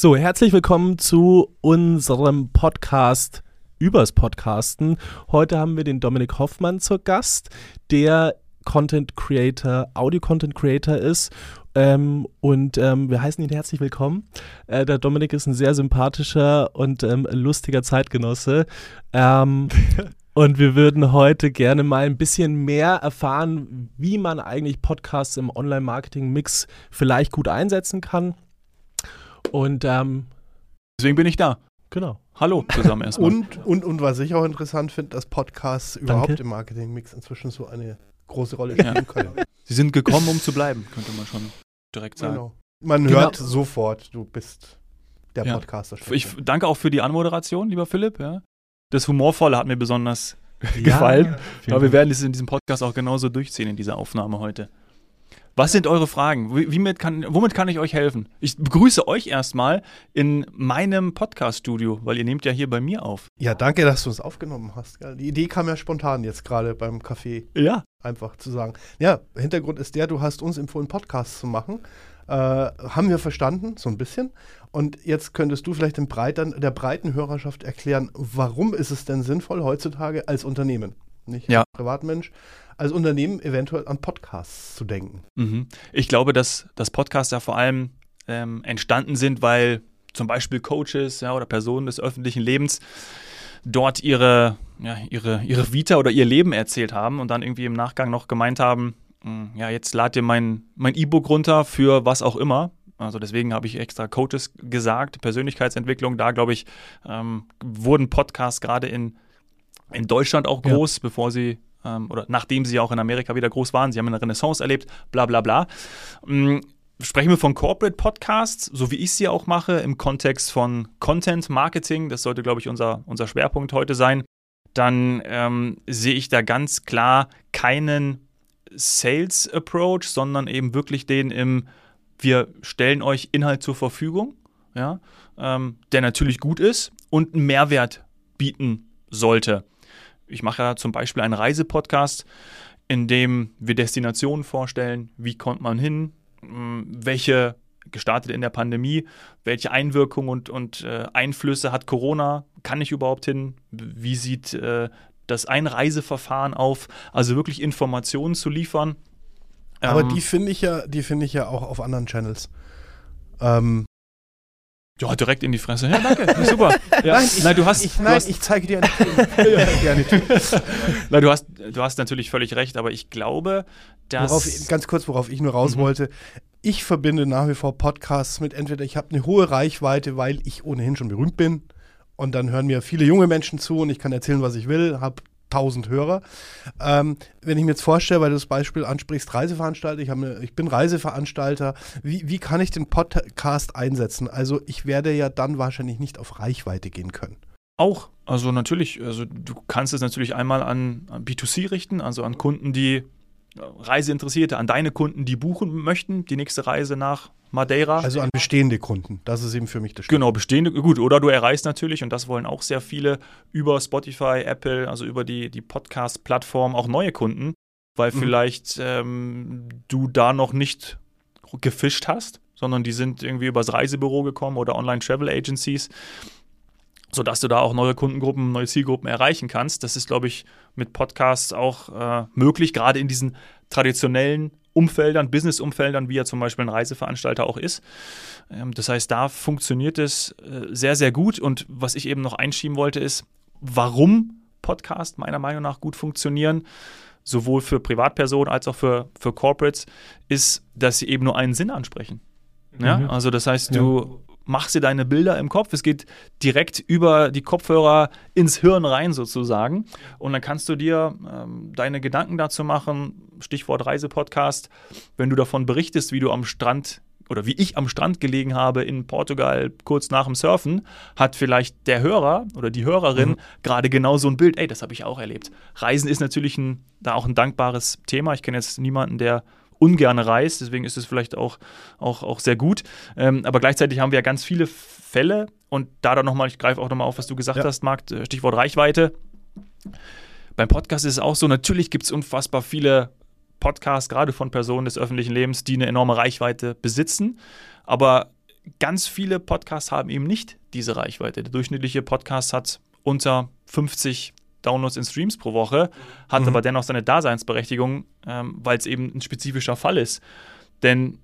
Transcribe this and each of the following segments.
So, herzlich willkommen zu unserem Podcast übers Podcasten. Heute haben wir den Dominik Hoffmann zur Gast, der Content Creator, Audio Content Creator ist. Ähm, und ähm, wir heißen ihn herzlich willkommen. Äh, der Dominik ist ein sehr sympathischer und ähm, lustiger Zeitgenosse. Ähm, und wir würden heute gerne mal ein bisschen mehr erfahren, wie man eigentlich Podcasts im Online-Marketing-Mix vielleicht gut einsetzen kann. Und ähm, deswegen bin ich da. Genau. Hallo zusammen erstmal. Und, und, und was ich auch interessant finde, dass Podcasts überhaupt im Marketing-Mix inzwischen so eine große Rolle spielen ja. können. Sie sind gekommen, um zu bleiben, könnte man schon direkt sagen. Genau. Man genau. hört sofort, du bist der ja. Podcaster. Ich danke auch für die Anmoderation, lieber Philipp. Ja. Das Humorvolle hat mir besonders ja, gefallen. Aber wir werden es in diesem Podcast auch genauso durchziehen in dieser Aufnahme heute. Was sind eure Fragen? Wie, mit kann, womit kann ich euch helfen? Ich begrüße euch erstmal in meinem Podcast-Studio, weil ihr nehmt ja hier bei mir auf. Ja, danke, dass du es aufgenommen hast. Die Idee kam ja spontan jetzt gerade beim Café. Ja. Einfach zu sagen. Ja, Hintergrund ist der, du hast uns empfohlen, Podcasts zu machen. Äh, haben wir verstanden, so ein bisschen. Und jetzt könntest du vielleicht Breitern, der breiten Hörerschaft erklären, warum ist es denn sinnvoll heutzutage als Unternehmen, nicht ja. als Privatmensch, als Unternehmen eventuell an Podcasts zu denken. Mhm. Ich glaube, dass, dass Podcasts ja vor allem ähm, entstanden sind, weil zum Beispiel Coaches ja, oder Personen des öffentlichen Lebens dort ihre, ja, ihre, ihre Vita oder ihr Leben erzählt haben und dann irgendwie im Nachgang noch gemeint haben, hm, ja, jetzt lad dir mein mein E-Book runter für was auch immer. Also deswegen habe ich extra Coaches gesagt, Persönlichkeitsentwicklung. Da glaube ich, ähm, wurden Podcasts gerade in, in Deutschland auch groß, ja. bevor sie ähm, oder nachdem sie auch in Amerika wieder groß waren. Sie haben eine Renaissance erlebt, bla bla bla. Ähm, sprechen wir von Corporate Podcasts, so wie ich sie auch mache, im Kontext von Content Marketing. Das sollte, glaube ich, unser, unser Schwerpunkt heute sein. Dann ähm, sehe ich da ganz klar keinen Sales Approach, sondern eben wirklich den im, wir stellen euch Inhalt zur Verfügung, ja, ähm, der natürlich gut ist und einen Mehrwert bieten sollte ich mache ja zum Beispiel einen Reisepodcast, in dem wir Destinationen vorstellen, wie kommt man hin, hm, welche gestartet in der Pandemie, welche Einwirkungen und, und äh, Einflüsse hat Corona, kann ich überhaupt hin, wie sieht äh, das Einreiseverfahren auf, also wirklich Informationen zu liefern. Aber ähm, die finde ich ja, die finde ich ja auch auf anderen Channels. Ähm, ja, direkt in die Fresse. Ja, danke. Super. Ja. Nein, ich, nein, du hast, ich, du nein, hast, ich zeige dir eine nein, du hast, du hast natürlich völlig recht, aber ich glaube, dass. Worauf, ganz kurz, worauf ich nur raus mhm. wollte. Ich verbinde nach wie vor Podcasts mit entweder ich habe eine hohe Reichweite, weil ich ohnehin schon berühmt bin und dann hören mir viele junge Menschen zu und ich kann erzählen, was ich will, habe 1000 Hörer. Ähm, wenn ich mir jetzt vorstelle, weil du das Beispiel ansprichst, Reiseveranstalter, ich, eine, ich bin Reiseveranstalter, wie, wie kann ich den Podcast einsetzen? Also ich werde ja dann wahrscheinlich nicht auf Reichweite gehen können. Auch, also natürlich, also du kannst es natürlich einmal an, an B2C richten, also an Kunden, die Reiseinteressierte, an deine Kunden, die buchen möchten, die nächste Reise nach Madeira. Also an bestehende Kunden. Das ist eben für mich das Stück. Genau, bestehende, gut. Oder du erreichst natürlich, und das wollen auch sehr viele, über Spotify, Apple, also über die, die Podcast-Plattform auch neue Kunden, weil mhm. vielleicht ähm, du da noch nicht gefischt hast, sondern die sind irgendwie übers Reisebüro gekommen oder Online-Travel-Agencies sodass du da auch neue Kundengruppen, neue Zielgruppen erreichen kannst. Das ist, glaube ich, mit Podcasts auch äh, möglich, gerade in diesen traditionellen Umfeldern, Business-Umfeldern, wie ja zum Beispiel ein Reiseveranstalter auch ist. Ähm, das heißt, da funktioniert es äh, sehr, sehr gut. Und was ich eben noch einschieben wollte, ist, warum Podcasts meiner Meinung nach gut funktionieren, sowohl für Privatpersonen als auch für, für Corporates, ist, dass sie eben nur einen Sinn ansprechen. Ja? Mhm. Also das heißt, du machst dir deine Bilder im Kopf. Es geht direkt über die Kopfhörer ins Hirn rein sozusagen. Und dann kannst du dir ähm, deine Gedanken dazu machen. Stichwort Reisepodcast. Wenn du davon berichtest, wie du am Strand oder wie ich am Strand gelegen habe in Portugal kurz nach dem Surfen, hat vielleicht der Hörer oder die Hörerin mhm. gerade genau so ein Bild. Ey, das habe ich auch erlebt. Reisen ist natürlich ein, da auch ein dankbares Thema. Ich kenne jetzt niemanden, der ungern reist, deswegen ist es vielleicht auch, auch, auch sehr gut. Ähm, aber gleichzeitig haben wir ja ganz viele Fälle und da dann nochmal, ich greife auch nochmal auf, was du gesagt ja. hast, Marc, äh, Stichwort Reichweite. Beim Podcast ist es auch so, natürlich gibt es unfassbar viele Podcasts, gerade von Personen des öffentlichen Lebens, die eine enorme Reichweite besitzen. Aber ganz viele Podcasts haben eben nicht diese Reichweite. Der durchschnittliche Podcast hat unter 50 Downloads in Streams pro Woche, hat mhm. aber dennoch seine Daseinsberechtigung, ähm, weil es eben ein spezifischer Fall ist. Denn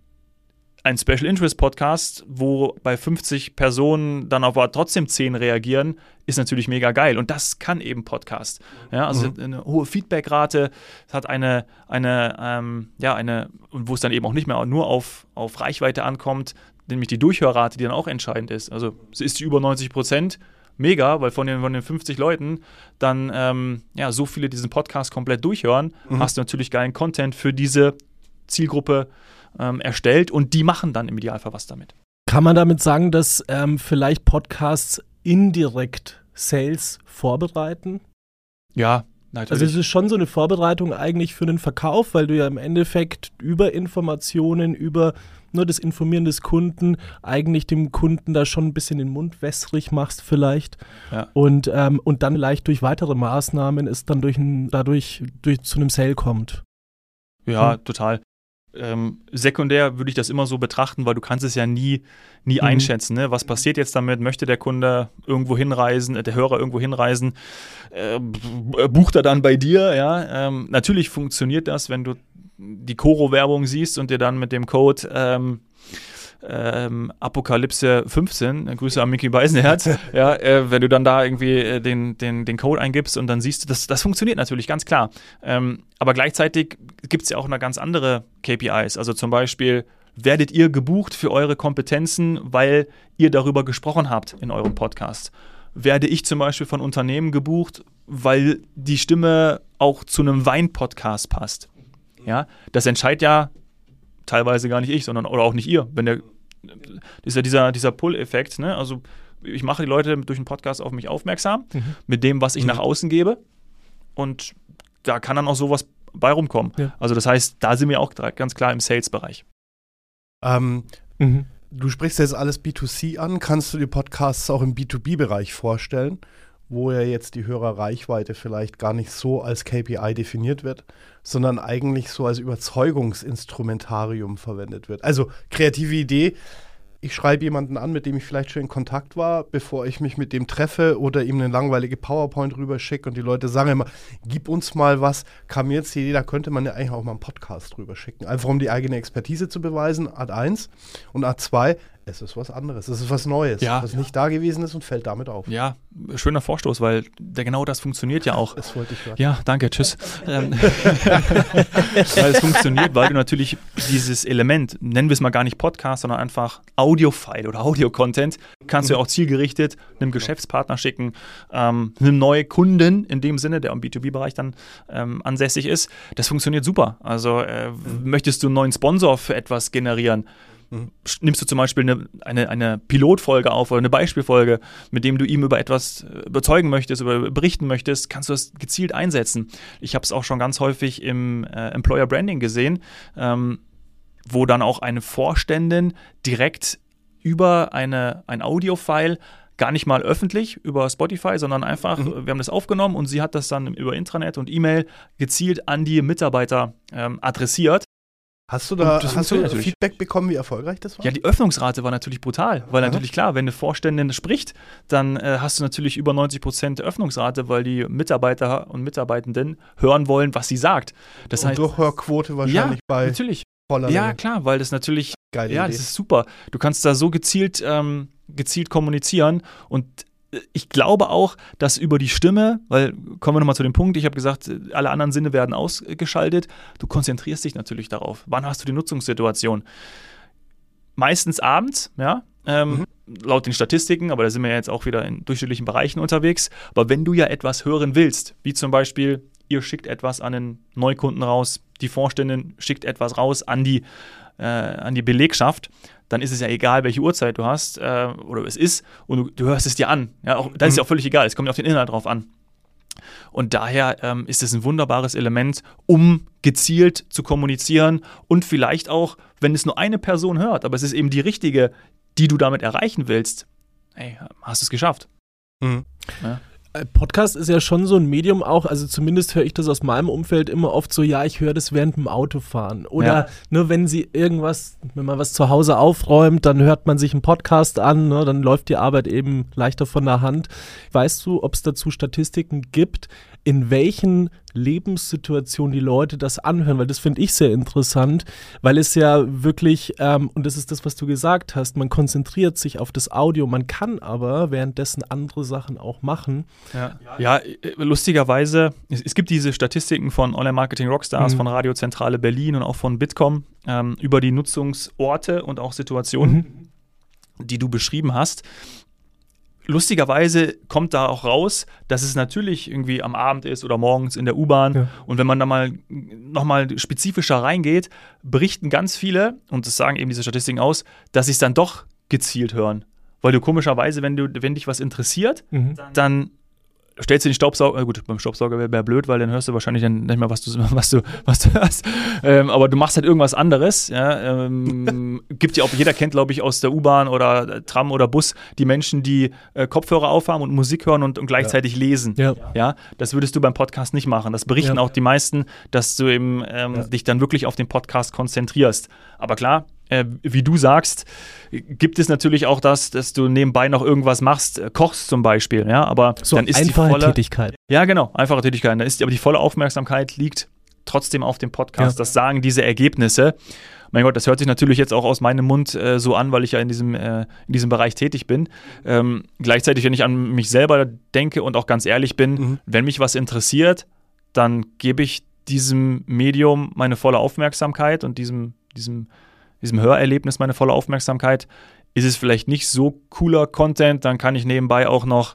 ein Special Interest Podcast, wo bei 50 Personen dann aber trotzdem 10 reagieren, ist natürlich mega geil. Und das kann eben Podcast. Ja, also mhm. eine hohe Feedbackrate, es hat eine, eine, ähm, ja, eine, wo es dann eben auch nicht mehr nur auf, auf Reichweite ankommt, nämlich die Durchhörrate, die dann auch entscheidend ist. Also ist die über 90 Prozent, mega, weil von den, von den 50 Leuten dann ähm, ja, so viele diesen Podcast komplett durchhören, mhm. hast du natürlich geilen Content für diese Zielgruppe ähm, erstellt und die machen dann im Idealfall was damit. Kann man damit sagen, dass ähm, vielleicht Podcasts indirekt Sales vorbereiten? Ja, Natürlich. Also es ist schon so eine Vorbereitung eigentlich für den Verkauf, weil du ja im Endeffekt über Informationen, über nur das Informieren des Kunden eigentlich dem Kunden da schon ein bisschen den Mund wässrig machst vielleicht. Ja. Und, ähm, und dann leicht durch weitere Maßnahmen es dann durch ein, dadurch durch, zu einem Sale kommt. Ja, hm. total. Ähm, sekundär würde ich das immer so betrachten, weil du kannst es ja nie, nie mhm. einschätzen. Ne? Was passiert jetzt damit? Möchte der Kunde irgendwo hinreisen, äh, der Hörer irgendwo hinreisen? Äh, bucht er dann bei dir? Ja, ähm, natürlich funktioniert das, wenn du die Koro-Werbung siehst und dir dann mit dem Code ähm, ähm, Apokalypse 15, äh, Grüße an Mickey Beisenherz, ja, äh, wenn du dann da irgendwie äh, den, den, den Code eingibst und dann siehst du, das, das funktioniert natürlich, ganz klar. Ähm, aber gleichzeitig gibt es ja auch eine ganz andere KPIs. Also zum Beispiel, werdet ihr gebucht für eure Kompetenzen, weil ihr darüber gesprochen habt in eurem Podcast? Werde ich zum Beispiel von Unternehmen gebucht, weil die Stimme auch zu einem Wein-Podcast passt? Ja, das entscheidet ja teilweise gar nicht ich, sondern oder auch nicht ihr. Wenn der ist ja dieser, dieser Pull-Effekt, ne? Also ich mache die Leute durch den Podcast auf mich aufmerksam, mhm. mit dem, was ich mhm. nach außen gebe. Und da kann dann auch sowas bei rumkommen. Ja. Also das heißt, da sind wir auch ganz klar im Sales-Bereich. Ähm, mhm. Du sprichst jetzt alles B2C an. Kannst du die Podcasts auch im B2B-Bereich vorstellen, wo ja jetzt die Hörerreichweite vielleicht gar nicht so als KPI definiert wird, sondern eigentlich so als Überzeugungsinstrumentarium verwendet wird. Also kreative Idee. Ich schreibe jemanden an, mit dem ich vielleicht schon in Kontakt war, bevor ich mich mit dem treffe oder ihm eine langweilige PowerPoint rüberschicke und die Leute sagen immer, gib uns mal was, kam mir jetzt die Idee, da könnte man ja eigentlich auch mal einen Podcast rüberschicken. Einfach um die eigene Expertise zu beweisen, Art 1 und Art 2, es ist was anderes, es ist was Neues, ja, was ja. nicht da gewesen ist und fällt damit auf. Ja, schöner Vorstoß, weil der, genau das funktioniert ja auch. Das wollte ich hören. Ja, danke, tschüss. Ähm, weil es funktioniert, weil du natürlich dieses Element, nennen wir es mal gar nicht Podcast, sondern einfach Audio-File oder Audio-Content, kannst du ja auch zielgerichtet einem Geschäftspartner schicken, ähm, einem neuen Kunden in dem Sinne, der im B2B-Bereich dann ähm, ansässig ist. Das funktioniert super. Also äh, mhm. möchtest du einen neuen Sponsor für etwas generieren? Mhm. Nimmst du zum Beispiel eine, eine, eine, Pilotfolge auf oder eine Beispielfolge, mit dem du ihm über etwas äh, überzeugen möchtest, über berichten möchtest, kannst du das gezielt einsetzen. Ich habe es auch schon ganz häufig im äh, Employer Branding gesehen, ähm, wo dann auch eine Vorständin direkt über eine, ein Audiofile gar nicht mal öffentlich über Spotify, sondern einfach, mhm. wir haben das aufgenommen und sie hat das dann über Intranet und E-Mail gezielt an die Mitarbeiter ähm, adressiert. Hast du da hast du Feedback bekommen, wie erfolgreich das war? Ja, die Öffnungsrate war natürlich brutal, weil Aha. natürlich klar, wenn eine Vorständin spricht, dann äh, hast du natürlich über 90 Prozent Öffnungsrate, weil die Mitarbeiter und Mitarbeitenden hören wollen, was sie sagt. Das und heißt, Durchhörquote wahrscheinlich ja, bei natürlich. Ja, klar, weil das natürlich Geile ja, Idee. das ist super. Du kannst da so gezielt ähm, gezielt kommunizieren und ich glaube auch, dass über die Stimme, weil kommen wir nochmal zu dem Punkt, ich habe gesagt, alle anderen Sinne werden ausgeschaltet. Du konzentrierst dich natürlich darauf. Wann hast du die Nutzungssituation? Meistens abends, ja. Ähm, mhm. Laut den Statistiken, aber da sind wir ja jetzt auch wieder in durchschnittlichen Bereichen unterwegs. Aber wenn du ja etwas hören willst, wie zum Beispiel, ihr schickt etwas an einen Neukunden raus, die Vorständin schickt etwas raus an die, äh, an die Belegschaft, dann ist es ja egal, welche Uhrzeit du hast äh, oder es ist und du, du, hörst es dir an. Ja, auch, dann ist es ja auch völlig egal, es kommt ja auf den Inhalt drauf an. Und daher ähm, ist es ein wunderbares Element, um gezielt zu kommunizieren und vielleicht auch, wenn es nur eine Person hört, aber es ist eben die richtige, die du damit erreichen willst, hey, hast du es geschafft. Mhm. Ja. Äh, Podcast ist ja schon so ein Medium auch, also zumindest höre ich das aus meinem Umfeld immer oft so, ja, ich höre das während dem Autofahren. Oder ja. ne, wenn sie irgendwas, wenn man was zu Hause aufräumt, dann hört man sich einen Podcast an, ne, dann läuft die Arbeit eben leichter von der Hand. Weißt du, ob es dazu Statistiken gibt, in welchen Lebenssituationen die Leute das anhören, weil das finde ich sehr interessant, weil es ja wirklich, ähm, und das ist das, was du gesagt hast, man konzentriert sich auf das Audio, man kann aber währenddessen andere Sachen auch machen. Ja, ja äh, lustigerweise, es, es, gibt diese Statistiken von Online-Marketing Rockstars, mhm. von Radiozentrale Berlin und auch von Bitkom ähm, über die Nutzungsorte und auch Situationen. Mhm die du beschrieben hast lustigerweise kommt da auch raus, dass es natürlich irgendwie am Abend ist oder morgens in der U-Bahn. Ja. Und wenn man da mal nochmal spezifischer reingeht, berichten ganz viele, und das sagen eben diese Statistiken aus, dass sie es dann doch gezielt hören. Weil du komischerweise, wenn, du, wenn dich was interessiert, mhm. dann stellst du den Staubsauger, äh gut, beim Staubsauger wäre wär blöd, weil dann hörst du wahrscheinlich dann nicht mehr, was du, was du, was du hörst. Ähm, aber du machst halt irgendwas anderes. Ja? Ähm, gibt ja auch, jeder kennt, glaube ich, aus der U-Bahn oder Tram oder Bus die Menschen, die äh, Kopfhörer aufhaben und Musik hören und, und gleichzeitig ja. lesen. Ja. ja. Das würdest du beim Podcast nicht machen. Das berichten ja. auch die meisten, dass du eben ähm, dich dann wirklich auf den Podcast konzentrierst. Aber klar, äh, wie du sagst, gibt es natürlich auch das, dass du nebenbei noch irgendwas machst, äh, kochst zum Beispiel, ja, aber so dann ist einfache die volle Tätigkeit. Ja, genau, einfache Tätigkeit. Dann ist aber die volle Aufmerksamkeit liegt trotzdem auf dem Podcast. Ja. Das sagen diese Ergebnisse. Mein Gott, das hört sich natürlich jetzt auch aus meinem Mund äh, so an, weil ich ja in diesem, äh, in diesem Bereich tätig bin. Ähm, gleichzeitig, wenn ich an mich selber denke und auch ganz ehrlich bin, mhm. wenn mich was interessiert, dann gebe ich diesem Medium meine volle Aufmerksamkeit und diesem, diesem diesem Hörerlebnis meine volle Aufmerksamkeit. Ist es vielleicht nicht so cooler Content, dann kann ich nebenbei auch noch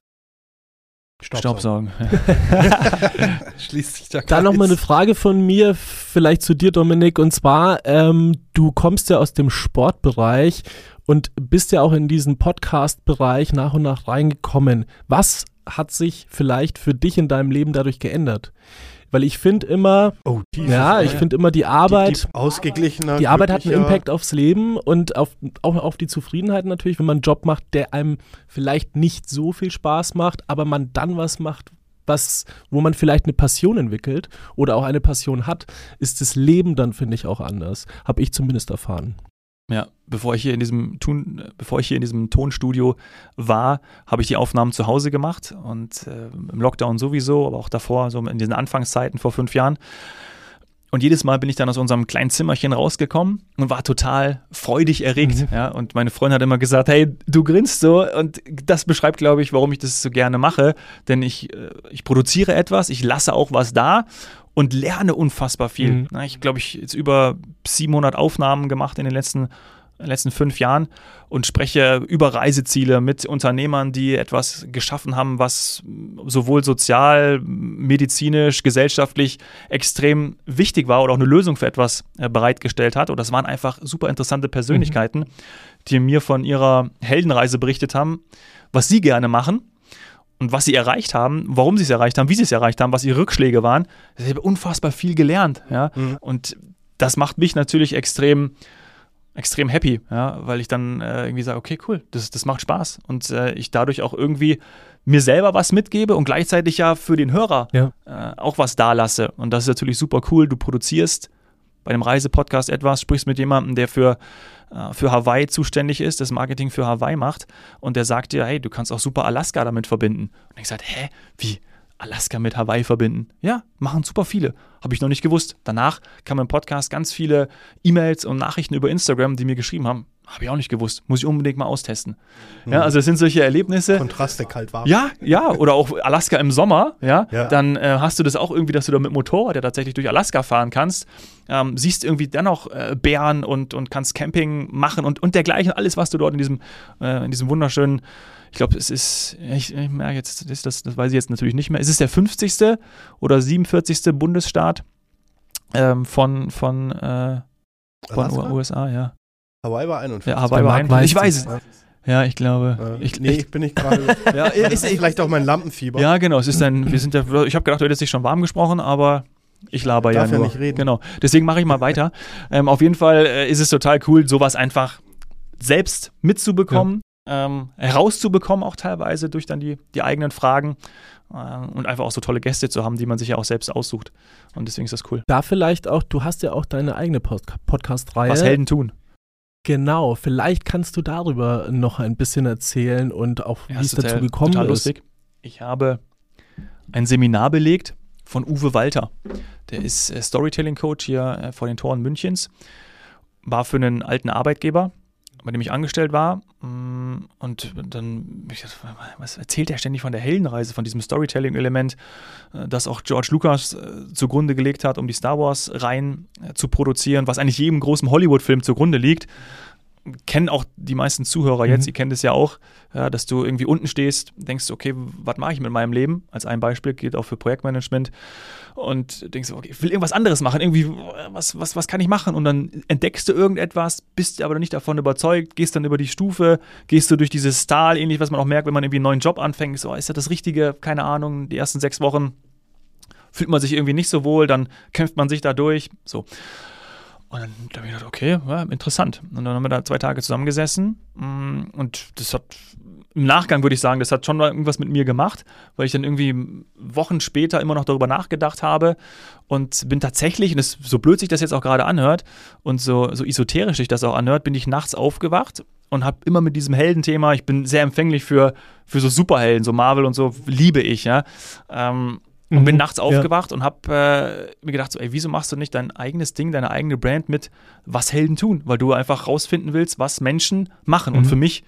Staubsaugen. Schließt sich da Dann nochmal eine Frage von mir, vielleicht zu dir, Dominik. Und zwar, ähm, du kommst ja aus dem Sportbereich und bist ja auch in diesen Podcast-Bereich nach und nach reingekommen. Was hat sich vielleicht für dich in deinem Leben dadurch geändert? Weil ich finde immer, oh, ja, ich finde immer die Arbeit, die, die ausgeglichener, die Arbeit hat einen Impact aufs Leben und auf, auch auf die Zufriedenheit natürlich, wenn man einen Job macht, der einem vielleicht nicht so viel Spaß macht, aber man dann was macht, was, wo man vielleicht eine Passion entwickelt oder auch eine Passion hat, ist das Leben dann, finde ich, auch anders. Habe ich zumindest erfahren. Ja, bevor ich hier in diesem Tun, bevor ich hier in diesem Tonstudio war, habe ich die Aufnahmen zu Hause gemacht und äh, im Lockdown sowieso, aber auch davor, so in diesen Anfangszeiten vor fünf Jahren. Und jedes Mal bin ich dann aus unserem kleinen Zimmerchen rausgekommen und war total freudig erregt. Mhm. Ja, und meine Freundin hat immer gesagt, hey, du grinst so. Und das beschreibt, glaube ich, warum ich das so gerne mache. Denn ich, äh, ich produziere etwas, ich lasse auch was da und lerne unfassbar viel. Mhm. Ich glaube, ich jetzt über 700 Aufnahmen gemacht in den letzten letzten fünf Jahren und spreche über Reiseziele mit Unternehmern, die etwas geschaffen haben, was sowohl sozial, medizinisch, gesellschaftlich extrem wichtig war oder auch eine Lösung für etwas äh, bereitgestellt hat. Und das waren einfach super interessante Persönlichkeiten, mhm. die mir von ihrer Heldenreise berichtet haben, was sie gerne machen und was sie erreicht haben, warum sie es erreicht haben, wie sie es erreicht haben, was ihre Rückschläge waren. Ich habe unfassbar viel gelernt. Ja? Mhm. Und das macht mich natürlich extrem, extrem happy, ja? weil ich dann äh, irgendwie sage, okay, cool, das, das macht Spaß. Und äh, ich dadurch auch irgendwie mir selber was mitgebe und gleichzeitig ja für den Hörer ja. äh, auch was da lasse. Und das ist natürlich super cool. Du produzierst bei einem Reisepodcast etwas, sprichst mit jemandem, der für äh, für Hawaii zuständig ist, das Marketing für Hawaii macht und der sagt dir, hey, du kannst auch super Alaska damit verbinden. Und ich sage, hä, wie? Alaska mit Hawaii verbinden. Ja, machen super viele. Habe ich noch nicht gewusst. Danach kamen im Podcast ganz viele E-Mails und Nachrichten über Instagram, die mir geschrieben haben, habe ich auch nicht gewusst. Muss ich unbedingt mal austesten. Mhm. Ja, also es sind solche Erlebnisse. Kontraste kalt warm. Ja, ja. Oder auch Alaska im Sommer. Ja. ja. Dann äh, hast du das auch irgendwie, dass du da mit Motorrad ja tatsächlich durch Alaska fahren kannst. Ähm, siehst irgendwie dennoch äh, Bären und, und kannst Camping machen und, und dergleichen. Alles, was du dort in diesem, äh, in diesem wunderschönen ich glaube, es ist, ich, ich merke jetzt, das, das, das weiß ich jetzt natürlich nicht mehr. Es ist der 50. oder 47. Bundesstaat ähm, von, von, äh, von USA, ja. Hawaii war 41. Ja, Hawaii war 41. Ich weiß es. Ja, ich glaube. Äh, ich, nee, ich bin nicht gerade. ja, ist, vielleicht auch mein Lampenfieber. Ja, genau. Es ist ein, wir sind ja, ich habe gedacht, du hättest dich schon warm gesprochen, aber ich laber ja nur. Ja nicht reden. Genau. Deswegen mache ich mal weiter. ähm, auf jeden Fall äh, ist es total cool, sowas einfach selbst mitzubekommen. ähm, herauszubekommen, auch teilweise durch dann die, die eigenen Fragen äh, und einfach auch so tolle Gäste zu haben, die man sich ja auch selbst aussucht. Und deswegen ist das cool. Da vielleicht auch, du hast ja auch deine eigene Pod Podcast-Reihe. Was Helden tun. Genau, vielleicht kannst du darüber noch ein bisschen erzählen und auch, wie Ja, es ist total- dazu gekommen total ist. lustig. Ich habe ein Seminar belegt von Uwe Walter. Der ist äh, Storytelling-Coach hier äh, vor den Toren Münchens. War für einen alten Arbeitgeber, bei dem ich angestellt war. Und dann, ich dachte, was erzählt er ständig von der Heldenreise, von diesem Storytelling-Element, äh, das auch George Lucas äh, zugrunde gelegt hat, um die Star Wars-Reihen äh, zu produzieren, was eigentlich jedem großen Hollywood-Film zugrunde liegt. Kennen auch die meisten Zuhörer Mhm. jetzt, die kennen das ja auch, ja, dass du irgendwie unten stehst, denkst, okay, was mache ich mit meinem Leben? Als ein Beispiel gilt auch für Projektmanagement und denkst, okay, ich will irgendwas anderes machen, irgendwie, was, was, was kann ich machen? Und dann entdeckst du irgendetwas, bist aber nicht davon überzeugt, gehst dann über die Stufe, gehst du durch dieses Tal, ähnlich, was man auch merkt, wenn man irgendwie einen neuen Job anfängt, so, ist das das Richtige? Keine Ahnung, die ersten sechs Wochen fühlt man sich irgendwie nicht so wohl, dann kämpft man sich da durch, so. Und dann habe ich gedacht, okay, ja, interessant. Und dann haben wir da zwei Tage zusammengesessen mm, und das hat im Nachgang würde ich sagen, das hat schon mal irgendwas mit mir gemacht, weil ich dann irgendwie Wochen später immer noch darüber nachgedacht habe und bin tatsächlich, und das, so blöd sich das jetzt auch gerade anhört und so, so esoterisch sich das auch anhört, bin ich nachts aufgewacht und habe immer mit diesem Heldenthema, ich bin sehr empfänglich für, für so Superhelden, so Marvel und so, liebe ich, ja. Ähm, und Mhm, bin nachts ja. aufgewacht und habe äh, mir gedacht, so, ey, wieso machst du nicht dein eigenes Ding, deine eigene Brand mit, was Helden tun? Weil du einfach rausfinden willst, was Menschen machen. Und Mhm. für mich,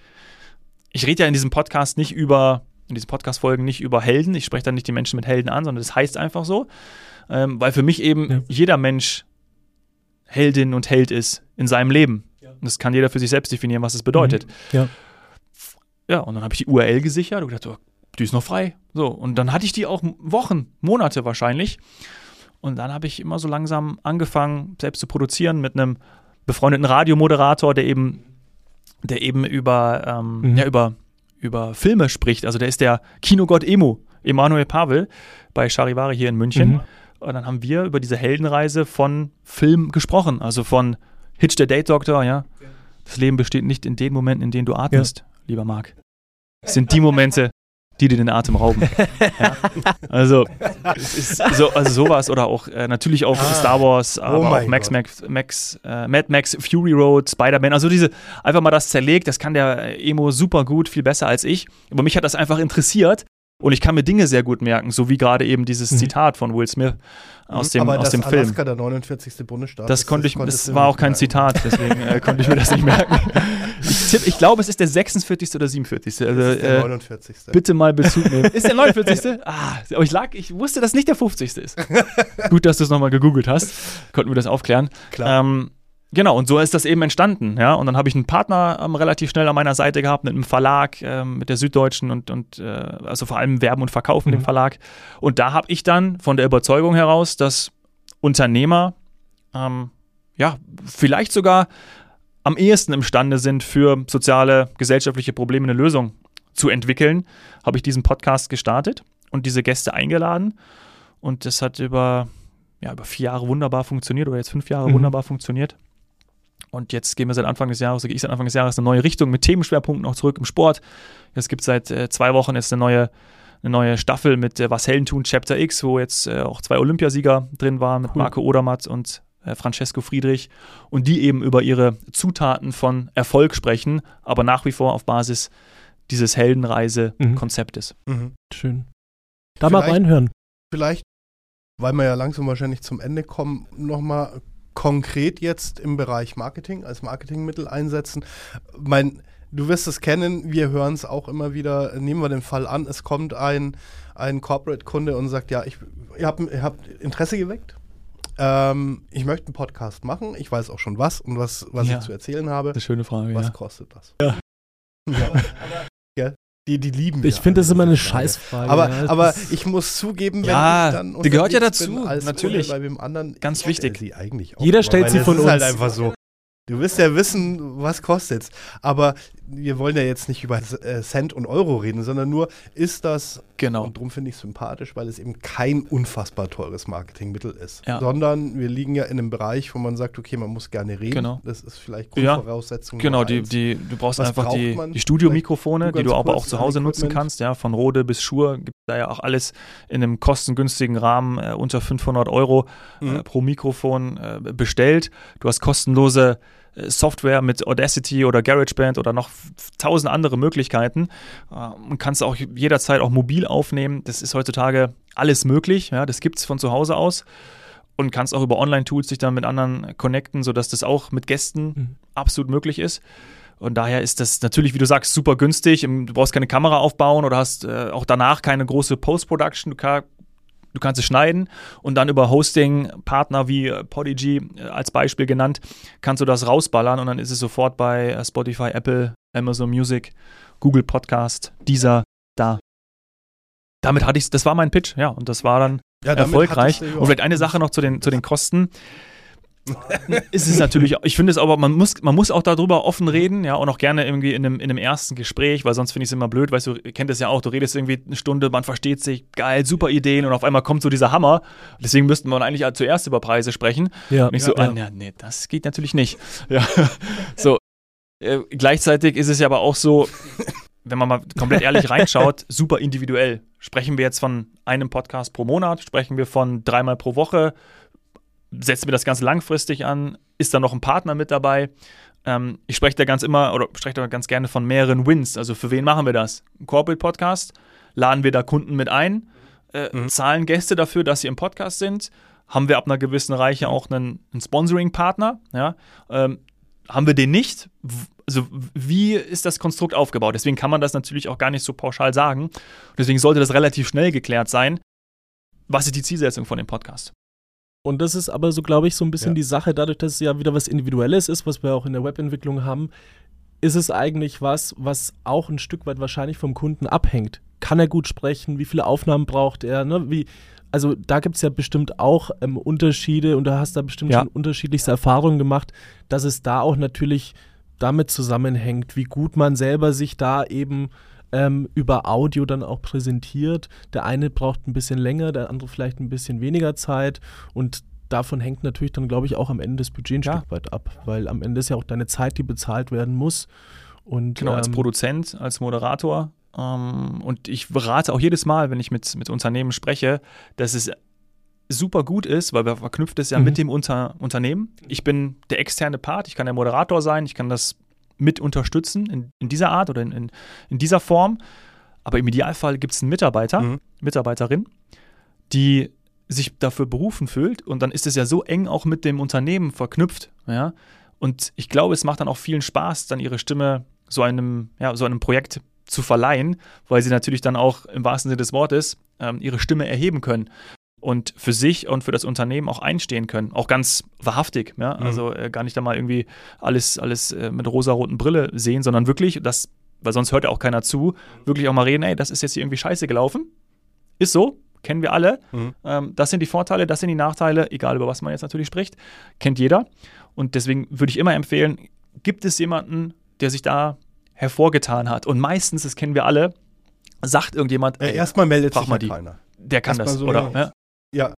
ich rede ja in diesem Podcast nicht über, in diesen Podcast-Folgen nicht über Helden. Ich spreche dann nicht die Menschen mit Helden an, sondern das heißt einfach so. Ähm, weil für mich eben Ja. jeder Mensch Heldin und Held ist in seinem Leben. Und das kann jeder für sich selbst definieren, was es bedeutet. Mhm. Ja. Ja, und dann habe ich die URL gesichert und gedacht, oh, die ist noch frei. So, und dann hatte ich die auch Wochen, Monate wahrscheinlich. Und dann habe ich immer so langsam angefangen, selbst zu produzieren mit einem befreundeten Radiomoderator, der eben, der eben über, ähm, Mhm. ja, über, über Filme spricht. Also der ist der Kinogott Emo, Emanuel Pavel, bei Charivari hier in München. Mhm. Und dann haben wir über diese Heldenreise von Film gesprochen, also von Hitch der Date Doctor, ja. Das Leben besteht nicht in den Momenten, in denen du atmest, lieber Marc. Es sind die Momente, die dir den Atem rauben. ja. Also, so, also sowas oder auch äh, natürlich auch Ah. Star Wars, aber auch mein Max. Max, Max, äh, Mad Max, Fury Road, Spider-Man. Also diese, einfach mal das zerlegt, das kann der äh, Emo super gut, viel besser als ich. Aber mich hat das einfach interessiert. Und ich kann mir Dinge sehr gut merken, so wie gerade eben dieses Mhm. Zitat von Will Smith aus dem, Aber aus das dem Film. Alaska der 49. Bundesstaat. Das ist, konnte ich, das war auch kein merken. Zitat, deswegen äh, konnte ich mir das nicht merken. Ich, tipp, ich glaube, es ist der 46. oder 47. Also, ist der äh, 49. bitte mal Bezug nehmen. Ist der 49.? Ah, aber ich lag, ich wusste, dass nicht der 50. ist. Gut, dass du es nochmal gegoogelt hast. Konnten wir das aufklären. Klar. Ähm, genau, und so ist das eben entstanden. Ja? Und dann habe ich einen Partner ähm, relativ schnell an meiner Seite gehabt, mit einem Verlag, ähm, mit der Süddeutschen und, und äh, also vor allem Werben und Verkaufen, Mhm. dem Verlag. Und da habe ich dann von der Überzeugung heraus, dass Unternehmer ähm, ja, vielleicht sogar am ehesten imstande sind, für soziale, gesellschaftliche Probleme eine Lösung zu entwickeln, habe ich diesen Podcast gestartet und diese Gäste eingeladen. Und das hat über, ja, über vier Jahre wunderbar funktioniert oder jetzt fünf Jahre Mhm. wunderbar funktioniert. Und jetzt gehen wir seit Anfang des Jahres, gehe ich seit Anfang des Jahres eine neue Richtung mit Themenschwerpunkten auch zurück im Sport. Es gibt seit äh, zwei Wochen jetzt eine neue, eine neue Staffel mit äh, Was Helden tun, Chapter X, wo jetzt äh, auch zwei Olympiasieger drin waren, mit Cool. Marco Odermatt und Francesco Friedrich. Und die eben über ihre Zutaten von Erfolg sprechen, aber nach wie vor auf Basis dieses Heldenreise-Konzeptes. Mhm. Schön. Da mal Vielleicht- reinhören. Vielleicht, weil wir ja langsam wahrscheinlich zum Ende kommen, nochmal konkret jetzt im Bereich Marketing als Marketingmittel einsetzen. Mein, du wirst es kennen, wir hören es auch immer wieder. Nehmen wir den Fall an, es kommt ein, ein Corporate-Kunde und sagt, ja, ich, ihr, habt, ihr habt Interesse geweckt. Ähm, ich möchte einen Podcast machen. Ich weiß auch schon was und was, was Ja. ich zu erzählen habe. eine schöne Frage, Was ja. kostet das? Ja. ja. Die, die lieben Ich finde das immer eine. Scheißfrage. Aber, aber Das- ich muss zugeben, wenn Ja, ich dann die gehört ja dazu, natürlich. Bei wem anderen, Ganz wichtig. sie eigentlich auch Jeder stellt sie von ist halt uns. einfach so. Du wirst ja wissen, was kostet's. Aber wir wollen ja jetzt nicht über äh, Cent und Euro reden, sondern nur, ist das, Genau. und darum finde ich es sympathisch, weil es eben kein unfassbar teures Marketingmittel ist. Ja. Sondern wir liegen ja in einem Bereich, wo man sagt, okay, man muss gerne reden. Genau. Das ist vielleicht Ja. Grundvoraussetzung. Genau, Nummer die, die, du brauchst Was einfach die, die Studiomikrofone, die du aber auch zu Hause nutzen kannst. Ja, von Rode bis Shure gibt da ja auch alles in einem kostengünstigen Rahmen äh, unter 500 Euro Mhm. äh, pro Mikrofon äh, bestellt. Du hast kostenlose Software mit Audacity oder GarageBand oder noch tausend andere Möglichkeiten äh, und kannst auch jederzeit auch mobil aufnehmen. Das ist heutzutage alles möglich. Ja, das gibt es von zu Hause aus und kannst auch über Online-Tools dich dann mit anderen connecten, sodass das auch mit Gästen Mhm. absolut möglich ist. Und daher ist das natürlich, wie du sagst, super günstig. Ähm, Du brauchst keine Kamera aufbauen oder hast äh, auch danach keine große Post-Production. Du, du kannst es schneiden und dann über Hosting-Partner wie äh, Podigy äh, als Beispiel genannt, kannst du das rausballern und dann ist es sofort bei äh, Spotify, Apple, Amazon Music, Google Podcast, dieser da. Damit hatte ich das war mein Pitch, ja, und das war dann Ja, erfolgreich. Und vielleicht eine Sache noch zu den, zu den Kosten. ist es natürlich, ich finde es aber, man muss, man muss auch darüber offen reden, ja, und auch gerne irgendwie in einem, in einem ersten Gespräch, weil sonst finde ich es immer blöd, weißt du, ihr kennt es ja auch, du redest irgendwie eine Stunde, man versteht sich, geil, super Ideen und auf einmal kommt so dieser Hammer. Deswegen müssten wir eigentlich zuerst über Preise sprechen. Ja, Und ich so, ja. ah, ja, nee, das geht natürlich nicht. Ja, so. Äh, gleichzeitig ist es ja aber auch so, wenn man mal komplett ehrlich reinschaut, super individuell. Sprechen wir jetzt von einem Podcast pro Monat? Sprechen wir von dreimal pro Woche? Setzen wir das Ganze langfristig an? Ist da noch ein Partner mit dabei? Ähm, ich spreche da ganz immer oder spreche da ganz gerne von mehreren Wins. Also für wen machen wir das? Ein Corporate Podcast? Laden wir da Kunden mit ein? Äh, Zahlen Gäste dafür, dass sie im Podcast sind? Haben wir ab einer gewissen Reiche auch einen, einen Sponsoring-Partner? Ja? Ähm, haben wir den nicht? Also wie ist das Konstrukt aufgebaut? Deswegen kann man das natürlich auch gar nicht so pauschal sagen. Deswegen sollte das relativ schnell geklärt sein. Was ist die Zielsetzung von dem Podcast? Und das ist aber so, glaube ich, so ein bisschen Ja. die Sache, dadurch, dass es ja wieder was Individuelles ist, was wir auch in der Webentwicklung haben, ist es eigentlich was, was auch ein Stück weit wahrscheinlich vom Kunden abhängt. Kann er gut sprechen? Wie viele Aufnahmen braucht er? Ne? Wie, also da gibt es ja bestimmt auch ähm, Unterschiede und da hast du bestimmt Ja. schon unterschiedlichste Erfahrungen gemacht, dass es da auch natürlich damit zusammenhängt, wie gut man selber sich da eben ähm, über Audio dann auch präsentiert. Der eine braucht ein bisschen länger, der andere vielleicht ein bisschen weniger Zeit und davon hängt natürlich dann, glaube ich, auch am Ende das Budget ein Ja. Stück weit ab, weil am Ende ist ja auch deine Zeit, die bezahlt werden muss. Und, Genau, als ähm, Produzent, als Moderator. Ähm, und ich rate auch jedes Mal, wenn ich mit, mit Unternehmen spreche, dass es super gut ist, weil wir verknüpft es ja Mhm. mit dem Unter Unternehmen. Ich bin der externe Part, ich kann der Moderator sein, ich kann das mit unterstützen in, in dieser Art oder in, in, in dieser Form. Aber im Idealfall gibt es einen Mitarbeiter, Mhm. Mitarbeiterin, die sich dafür berufen fühlt und dann ist es ja so eng auch mit dem Unternehmen verknüpft, ja. Und ich glaube, es macht dann auch vielen Spaß, dann ihre Stimme so einem, ja, so einem Projekt zu verleihen, weil sie natürlich dann auch im wahrsten Sinne des Wortes ähm, ihre Stimme erheben können und für sich und für das Unternehmen auch einstehen können, auch ganz wahrhaftig, ja, Mhm. also äh, gar nicht da mal irgendwie alles, alles äh, mit rosaroten Brille sehen, sondern wirklich, das, weil sonst hört ja auch keiner zu, wirklich auch mal reden, ey, das ist jetzt hier irgendwie scheiße gelaufen, ist so, kennen wir alle, Mhm. ähm, das sind die Vorteile, das sind die Nachteile, egal über was man jetzt natürlich spricht, kennt jeder. Und deswegen würde ich immer empfehlen, gibt es jemanden, der sich da hervorgetan hat? Und meistens, das kennen wir alle, sagt irgendjemand, ey, erstmal meldet sich mal die. keiner. der kann erstmal das, so, oder? ja. Ja. Ja,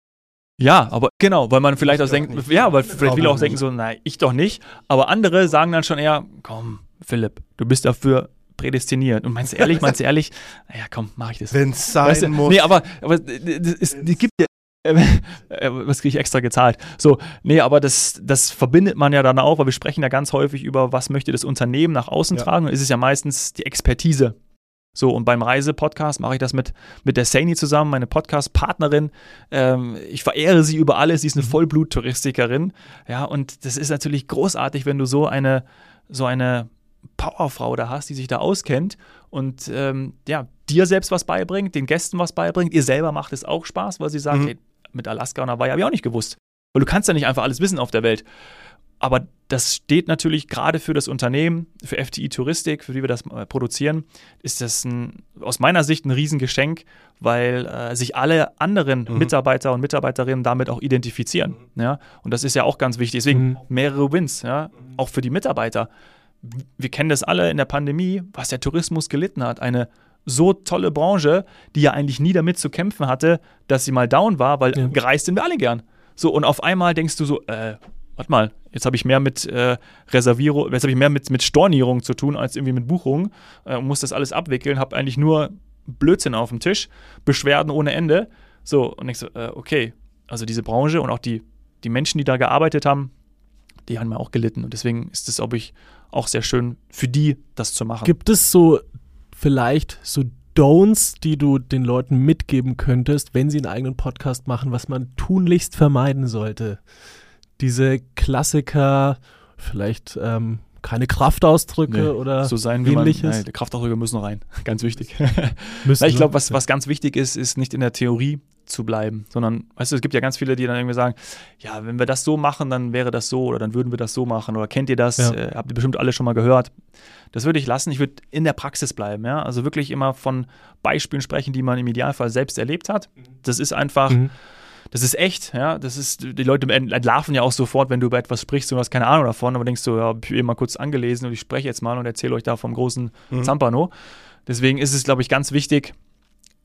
Ja, aber genau, weil man vielleicht auch Ich doch denkt, nicht. ja, weil vielleicht viele auch denken so, nein, ich doch nicht. Aber andere sagen dann schon eher, komm, Philipp, du bist dafür prädestiniert. Und meinst du ehrlich, meinst du ehrlich, naja, komm, mach ich das. wenn es sein Weißt du, muss. Nee, aber, aber das ist, die gibt ja. äh, Was kriege ich extra gezahlt? So, nee, aber das, das verbindet man ja dann auch, weil wir sprechen ja ganz häufig über, was möchte das Unternehmen nach außen Ja. tragen. Und es ist ja meistens die Expertise. So, und beim Reisepodcast mache ich das mit, mit der Saini zusammen, meine Podcast-Partnerin. Ähm, ich verehre sie über alles, sie ist eine Vollblut-Touristikerin. Ja, und das ist natürlich großartig, wenn du so eine, so eine Powerfrau da hast, die sich da auskennt und ähm, ja, dir selbst was beibringt, den Gästen was beibringt. Ihr selber macht es auch Spaß, weil sie sagt, Mhm. hey, mit Alaska und Hawaii habe ich auch nicht gewusst. Weil du kannst ja nicht einfach alles wissen auf der Welt. Aber das steht natürlich gerade für das Unternehmen, für FTI Touristik, für die wir das äh, produzieren, ist das ein, aus meiner Sicht ein Riesengeschenk, weil äh, sich alle anderen mhm. Mitarbeiter und Mitarbeiterinnen damit auch identifizieren. Mhm. Ja? Und das ist ja auch ganz wichtig. Deswegen mhm. mehrere Wins, ja? auch für die Mitarbeiter. Wir kennen das alle in der Pandemie, was der Tourismus gelitten hat. Eine so tolle Branche, die ja eigentlich nie damit zu kämpfen hatte, dass sie mal down war, weil ja. gereist sind wir alle gern. So, und auf einmal denkst du so, äh, warte mal, jetzt habe ich mehr mit äh, Reservierung, jetzt habe ich mehr mit, mit Stornierung zu tun als irgendwie mit Buchung äh, und muss das alles abwickeln, habe eigentlich nur Blödsinn auf dem Tisch, Beschwerden ohne Ende. So, und ich so, äh, okay, also diese Branche und auch die, die Menschen, die da gearbeitet haben, die haben mir auch gelitten. Und deswegen ist es, glaube ich, auch sehr schön für die, das zu machen. Gibt es so vielleicht so Don'ts, die du den Leuten mitgeben könntest, wenn sie einen eigenen Podcast machen, was man tunlichst vermeiden sollte? Diese Klassiker, vielleicht ähm, keine Kraftausdrücke nee, oder so sein, wie ähnliches. Man, nein, Kraftausdrücke müssen rein, ganz wichtig. müssen ich glaube, was, was ganz wichtig ist, ist nicht in der Theorie zu bleiben, sondern, weißt du, es gibt ja ganz viele, die dann irgendwie sagen, ja, wenn wir das so machen, dann wäre das so oder dann würden wir das so machen oder kennt ihr das, ja. äh, habt ihr bestimmt alle schon mal gehört. Das würde ich lassen, ich würde in der Praxis bleiben, ja, also wirklich immer von Beispielen sprechen, die man im Idealfall selbst erlebt hat. Das ist einfach, mhm. Das ist echt, ja, das ist, die Leute entlarven ja auch sofort, wenn du über etwas sprichst und du hast keine Ahnung davon, aber denkst du, ja, hab ich eben mal kurz angelesen und ich spreche jetzt mal und erzähle euch da vom großen mhm. Zampano. Deswegen ist es, glaube ich, ganz wichtig,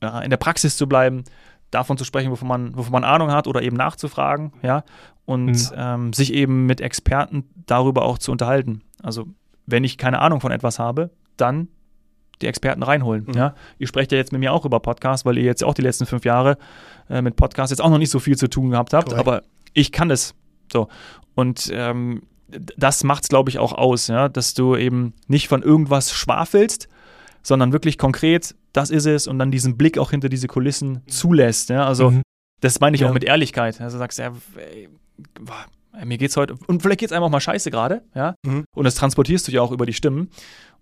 ja, in der Praxis zu bleiben, davon zu sprechen, wovon man, wovon man Ahnung hat oder eben nachzufragen, ja, und mhm. ähm, sich eben mit Experten darüber auch zu unterhalten. Also, wenn ich keine Ahnung von etwas habe, dann die Experten reinholen. Mhm. Ja? Ihr sprecht ja jetzt mit mir auch über Podcasts, weil ihr jetzt auch die letzten fünf Jahre äh, mit Podcasts jetzt auch noch nicht so viel zu tun gehabt habt, Correct. aber ich kann es. So. Und ähm, das macht es, glaube ich, auch aus, ja? dass du eben nicht von irgendwas schwafelst, sondern wirklich konkret, das ist es und dann diesen Blick auch hinter diese Kulissen zulässt. Ja? Also mhm. das meine ich ja. auch mit Ehrlichkeit. Also sagst, ja, ey, mir geht's heute, und vielleicht geht es einem auch mal scheiße gerade, ja, mhm. und das transportierst du ja auch über die Stimmen.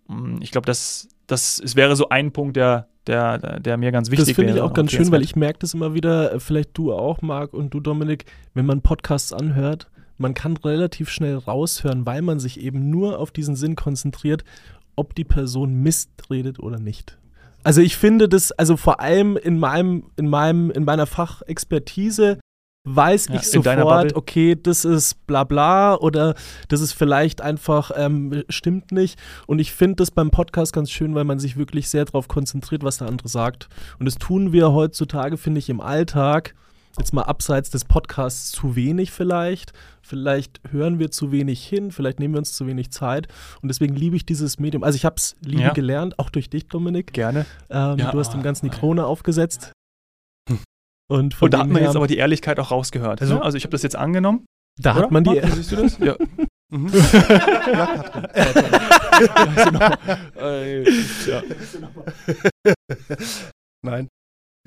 Mm, ich glaube, das, das, es wäre so ein Punkt, der, der, der mir ganz wichtig wäre. Das finde ich auch ganz schön, weil ich merke das immer wieder, äh, vielleicht du auch, Marc, und du, Dominik, wenn man Podcasts anhört, man kann relativ schnell raushören, weil man sich eben nur auf diesen Sinn konzentriert ob die Person Mist redet oder nicht. Also ich finde das, also vor allem in meinem, in meinem, in meiner Fachexpertise weiß ja, ich sofort, okay, das ist bla bla oder das ist vielleicht einfach, ähm, stimmt nicht. Und ich finde das beim Podcast ganz schön, weil man sich wirklich sehr darauf konzentriert, was der andere sagt. Und das tun wir heutzutage, finde ich, im Alltag jetzt mal abseits des Podcasts zu wenig vielleicht. Vielleicht hören wir zu wenig hin, vielleicht nehmen wir uns zu wenig Zeit. Und deswegen liebe ich dieses Medium. Also ich habe es lieben ja. gelernt, auch durch dich, Dominik. Gerne. Ähm, ja, du hast dem Ganzen die Krone aufgesetzt. Und, Und da hat man jetzt aber die Ehrlichkeit auch rausgehört. Also, ne? also ich habe das jetzt angenommen. Da oder? hat man die. Martin, siehst du das? Ja. Mhm. ja, Nein.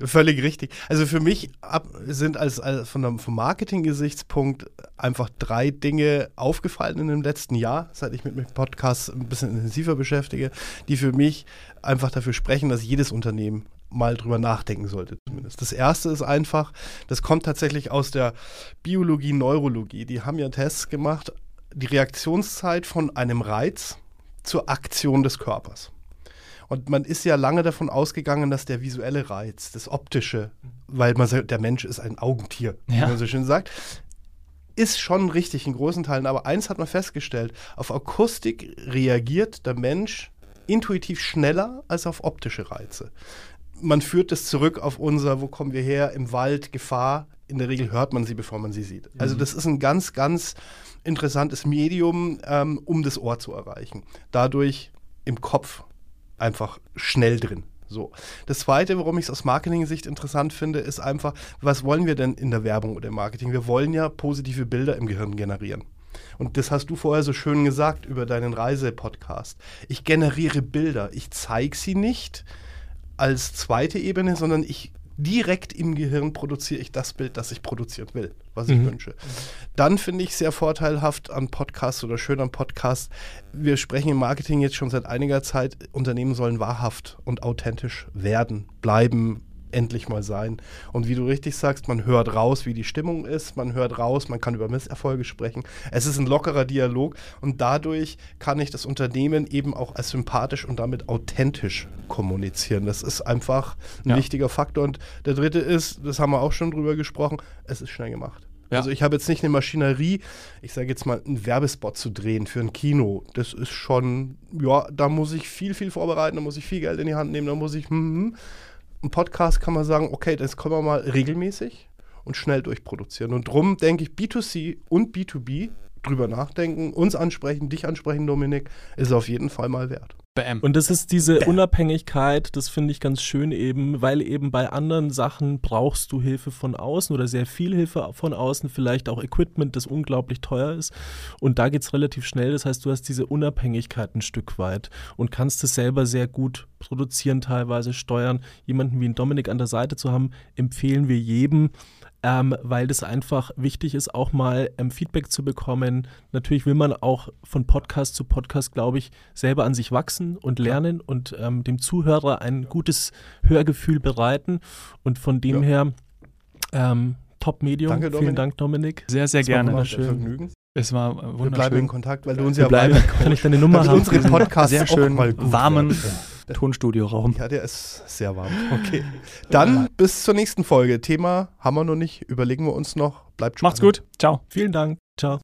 Völlig richtig. Also für mich ab, sind als, als von einem, vom Marketing-Gesichtspunkt einfach drei Dinge aufgefallen in dem letzten Jahr, seit ich mit dem Podcast ein bisschen intensiver beschäftige, die für mich einfach dafür sprechen, dass jedes Unternehmen mal drüber nachdenken sollte zumindest. Das erste ist einfach, das kommt tatsächlich aus der Biologie, Neurologie. Die haben ja Tests gemacht, die Reaktionszeit von einem Reiz zur Aktion des Körpers. Und man ist ja lange davon ausgegangen, dass der visuelle Reiz, das optische, weil man sagt, der Mensch ist ein Augentier, ja. wie man so schön sagt, ist schon richtig in großen Teilen. Aber eins hat man festgestellt: Auf Akustik reagiert der Mensch intuitiv schneller als auf optische Reize. Man führt es zurück auf unser, wo kommen wir her, im Wald, Gefahr. In der Regel hört man sie, bevor man sie sieht. Also, mhm. das ist ein ganz, ganz interessantes Medium, ähm, um das Ohr zu erreichen. Dadurch im Kopf einfach schnell drin. So. Das zweite, warum ich es aus Marketing-Sicht interessant finde, ist einfach, was wollen wir denn in der Werbung oder im Marketing? Wir wollen ja positive Bilder im Gehirn generieren. Und das hast du vorher so schön gesagt über deinen Reisepodcast. Ich generiere Bilder. Ich zeige sie nicht als zweite Ebene, sondern ich direkt im Gehirn produziere ich das Bild, das ich produzieren will, was ich mhm. wünsche. Dann finde ich sehr vorteilhaft an Podcasts oder schön an Podcasts. Wir sprechen im Marketing jetzt schon seit einiger Zeit, Unternehmen sollen wahrhaft und authentisch werden, bleiben, endlich mal sein. Und wie du richtig sagst, man hört raus, wie die Stimmung ist, man hört raus, man kann über Misserfolge sprechen. Es ist ein lockerer Dialog und dadurch kann ich das Unternehmen eben auch als sympathisch und damit authentisch kommunizieren. Das ist einfach ein Ja. wichtiger Faktor. Und der dritte ist, das haben wir auch schon drüber gesprochen, es ist schnell gemacht. Ja. Also ich habe jetzt nicht eine Maschinerie, ich sage jetzt mal, einen Werbespot zu drehen für ein Kino. Das ist schon, ja, da muss ich viel, viel vorbereiten, da muss ich viel Geld in die Hand nehmen, da muss ich, hm, hm. Ein Podcast kann man sagen, okay, das können wir mal regelmäßig und schnell durchproduzieren. Und drum denke ich, B2C und B2B drüber nachdenken, uns ansprechen, dich ansprechen, Dominik, ist auf jeden Fall mal wert. Bam. Und das ist diese Unabhängigkeit, das finde ich ganz schön eben, weil eben bei anderen Sachen brauchst du Hilfe von außen oder sehr viel Hilfe von außen, vielleicht auch Equipment, das unglaublich teuer ist. Und da geht es relativ schnell. Das heißt, du hast diese Unabhängigkeit ein Stück weit und kannst es selber sehr gut produzieren, teilweise steuern. Jemanden wie einen Dominik an der Seite zu haben, empfehlen wir jedem. Ähm, weil das einfach wichtig ist, auch mal ähm, Feedback zu bekommen. Natürlich will man auch von Podcast zu Podcast, glaube ich, selber an sich wachsen und lernen und ähm, dem Zuhörer ein gutes Hörgefühl bereiten. Und von dem Ja. her, ähm, Top-Medium. Danke, Vielen. Dank, Dominik. Sehr, sehr Das war gerne. wunderschön. Sehr Vergnügen. Es war äh, Wir bleiben in wunderschön. Kontakt, weil du uns Wir ja bleiben- Kann ich deine Nummer Also haben? unsere Podcasts sehr schön mal gut warmen. Tonstudioraum. Ja, der ist sehr warm. Okay. Dann bis zur nächsten Folge. Thema haben wir noch nicht, überlegen wir uns noch. Bleibt Macht's spannend. gut. Ciao. Vielen Dank. Ciao.